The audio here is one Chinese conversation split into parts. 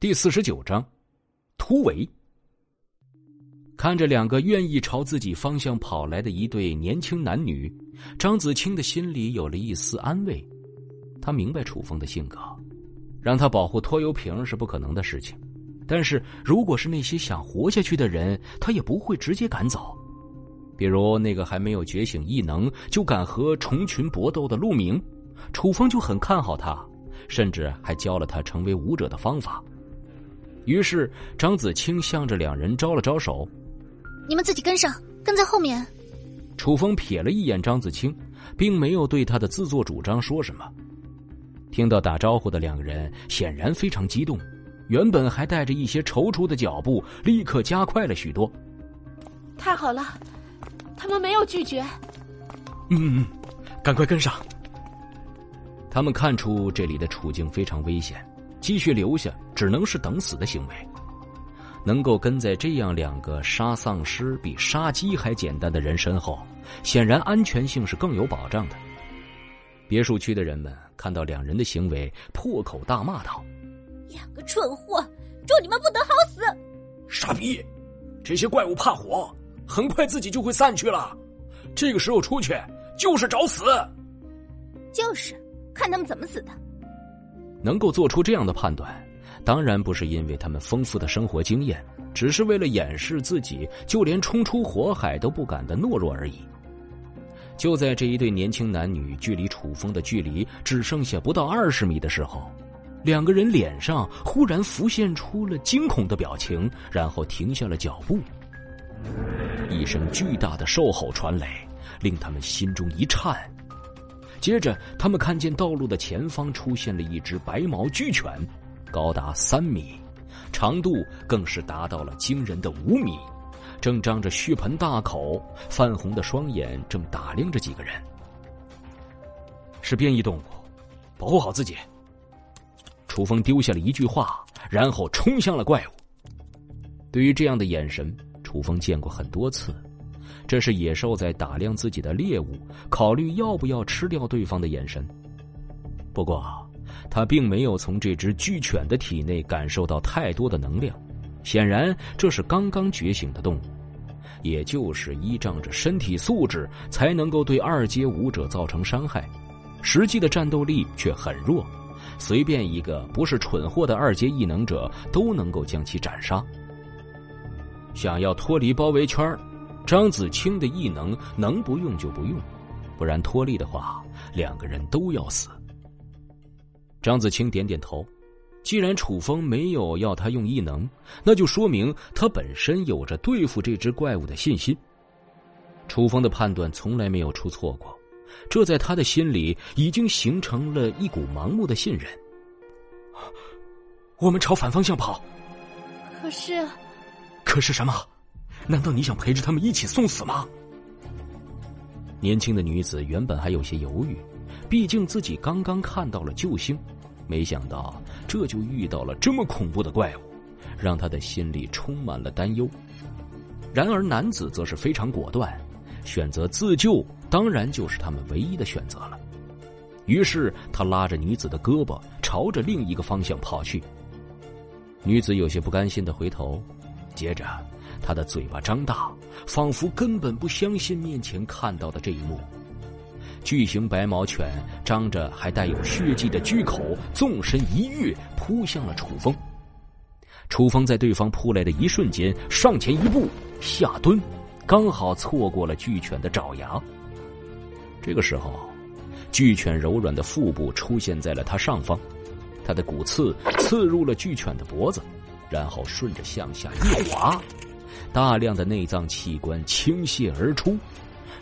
第四十九章，突围。看着两个愿意朝自己方向跑来的一对年轻男女，张子清的心里有了一丝安慰。他明白楚风的性格，让他保护拖油瓶是不可能的事情。但是如果是那些想活下去的人，他也不会直接赶走。比如那个还没有觉醒异能就敢和虫群搏斗的陆明，楚风就很看好他，甚至还教了他成为武者的方法。于是张子清向着两人招了招手：“你们自己跟上，跟在后面。”楚风瞥了一眼张子清，并没有对他的自作主张说什么。听到打招呼的两个人显然非常激动，原本还带着一些踌躇的脚步立刻加快了许多。太好了，他们没有拒绝。嗯，赶快跟上。他们看出这里的处境非常危险。继续留下只能是等死的行为。能够跟在这样两个杀丧尸比杀鸡还简单的人身后，显然安全性是更有保障的。别墅区的人们看到两人的行为，破口大骂道：“两个蠢货，祝你们不得好死！”傻逼，这些怪物怕火，很快自己就会散去了。这个时候出去就是找死。就是，看他们怎么死的。能够做出这样的判断，当然不是因为他们丰富的生活经验，只是为了掩饰自己就连冲出火海都不敢的懦弱而已。就在这一对年轻男女距离楚风的距离只剩下不到二十米的时候，两个人脸上忽然浮现出了惊恐的表情，然后停下了脚步。一声巨大的兽吼传来，令他们心中一颤。接着，他们看见道路的前方出现了一只白毛巨犬，高达三米，长度更是达到了惊人的五米，正张着血盆大口，泛红的双眼正打量着几个人。是变异动物，保护好自己。楚风丢下了一句话，然后冲向了怪物。对于这样的眼神，楚风见过很多次。这是野兽在打量自己的猎物，考虑要不要吃掉对方的眼神。不过，他并没有从这只巨犬的体内感受到太多的能量，显然这是刚刚觉醒的动物，也就是依仗着身体素质才能够对二阶武者造成伤害，实际的战斗力却很弱，随便一个不是蠢货的二阶异能者都能够将其斩杀。想要脱离包围圈张子清的异能能不用就不用，不然脱离的话，两个人都要死。张子清点点头，既然楚风没有要他用异能，那就说明他本身有着对付这只怪物的信心。楚风的判断从来没有出错过，这在他的心里已经形成了一股盲目的信任。我们朝反方向跑。可是，可是什么？难道你想陪着他们一起送死吗？年轻的女子原本还有些犹豫，毕竟自己刚刚看到了救星，没想到这就遇到了这么恐怖的怪物，让她的心里充满了担忧。然而男子则是非常果断，选择自救，当然就是他们唯一的选择了。于是他拉着女子的胳膊，朝着另一个方向跑去。女子有些不甘心的回头，接着。他的嘴巴张大，仿佛根本不相信面前看到的这一幕。巨型白毛犬张着还带有血迹的巨口，纵身一跃，扑向了楚风。楚风在对方扑来的一瞬间，上前一步下蹲，刚好错过了巨犬的爪牙。这个时候，巨犬柔软的腹部出现在了他上方，他的骨刺刺入了巨犬的脖子，然后顺着向下一滑。大量的内脏器官倾泻而出，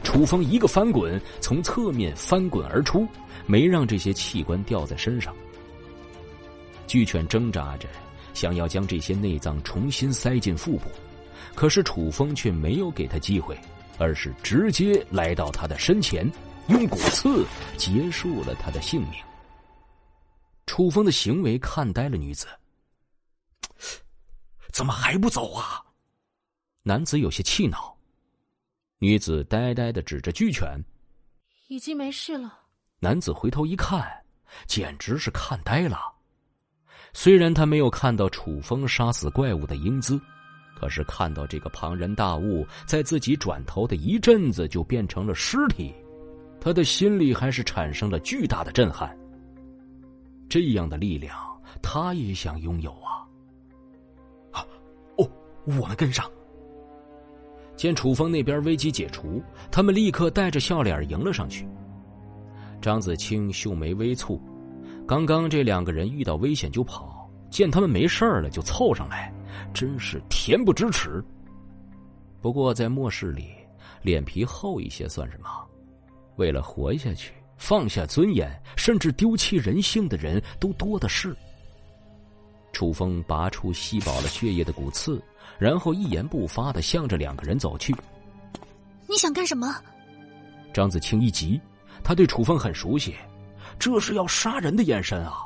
楚风一个翻滚，从侧面翻滚而出，没让这些器官掉在身上。巨犬挣扎着，想要将这些内脏重新塞进腹部，可是楚风却没有给他机会，而是直接来到他的身前，用骨刺结束了他的性命。楚风的行为看呆了女子，怎么还不走啊？男子有些气恼，女子呆呆的指着巨犬：“已经没事了。”男子回头一看，简直是看呆了。虽然他没有看到楚风杀死怪物的英姿，可是看到这个庞然大物在自己转头的一阵子就变成了尸体，他的心里还是产生了巨大的震撼。这样的力量，他也想拥有啊！啊，哦，我们跟上。见楚风那边危机解除，他们立刻带着笑脸迎了上去。张子清秀眉微蹙，刚刚这两个人遇到危险就跑，见他们没事了就凑上来，真是恬不知耻。不过在末世里，脸皮厚一些算什么？为了活下去，放下尊严，甚至丢弃人性的人都多的是。楚风拔出吸饱了血液的骨刺，然后一言不发的向着两个人走去。你想干什么？张子清一急。他对楚风很熟悉，这是要杀人的眼神啊！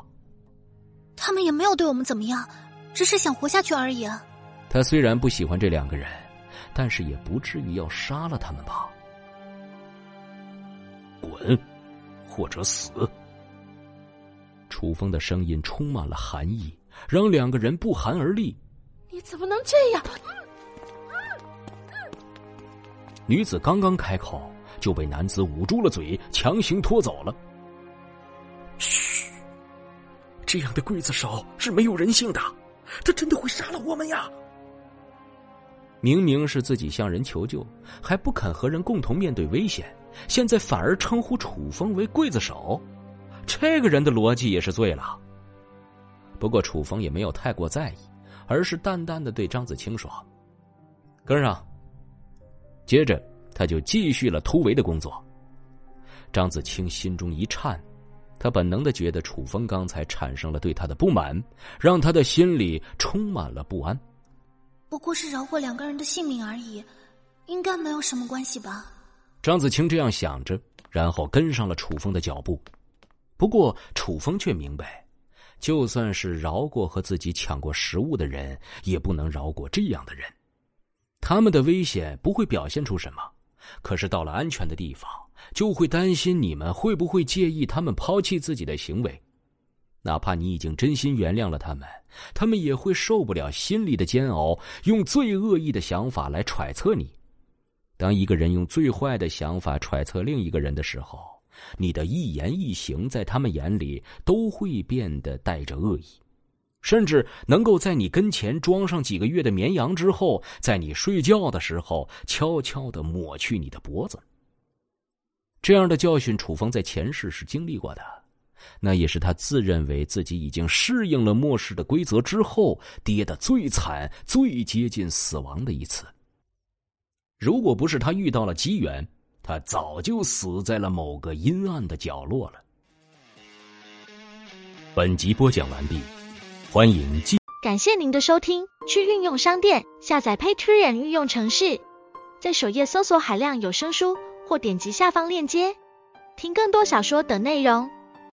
他们也没有对我们怎么样，只是想活下去而已啊。他虽然不喜欢这两个人，但是也不至于要杀了他们吧？滚，或者死！楚风的声音充满了寒意，让两个人不寒而栗。你怎么能这样？女子刚刚开口。就被男子捂住了嘴，强行拖走了。嘘，这样的刽子手是没有人性的，他真的会杀了我们呀！明明是自己向人求救，还不肯和人共同面对危险，现在反而称呼楚风为刽子手，这个人的逻辑也是醉了。不过楚风也没有太过在意，而是淡淡的对张子清说：“跟上。”接着。他就继续了突围的工作。张子清心中一颤，他本能的觉得楚风刚才产生了对他的不满，让他的心里充满了不安。不过是饶过两个人的性命而已，应该没有什么关系吧？张子清这样想着，然后跟上了楚风的脚步。不过楚风却明白，就算是饶过和自己抢过食物的人，也不能饶过这样的人。他们的危险不会表现出什么。可是到了安全的地方，就会担心你们会不会介意他们抛弃自己的行为。哪怕你已经真心原谅了他们，他们也会受不了心里的煎熬，用最恶意的想法来揣测你。当一个人用最坏的想法揣测另一个人的时候，你的一言一行在他们眼里都会变得带着恶意。甚至能够在你跟前装上几个月的绵羊之后，在你睡觉的时候悄悄的抹去你的脖子。这样的教训，楚风在前世是经历过的，那也是他自认为自己已经适应了末世的规则之后，跌得最惨、最接近死亡的一次。如果不是他遇到了机缘，他早就死在了某个阴暗的角落了。本集播讲完毕。欢迎继。感谢您的收听，去运用商店下载 Patreon 运用城市，在首页搜索海量有声书，或点击下方链接听更多小说等内容。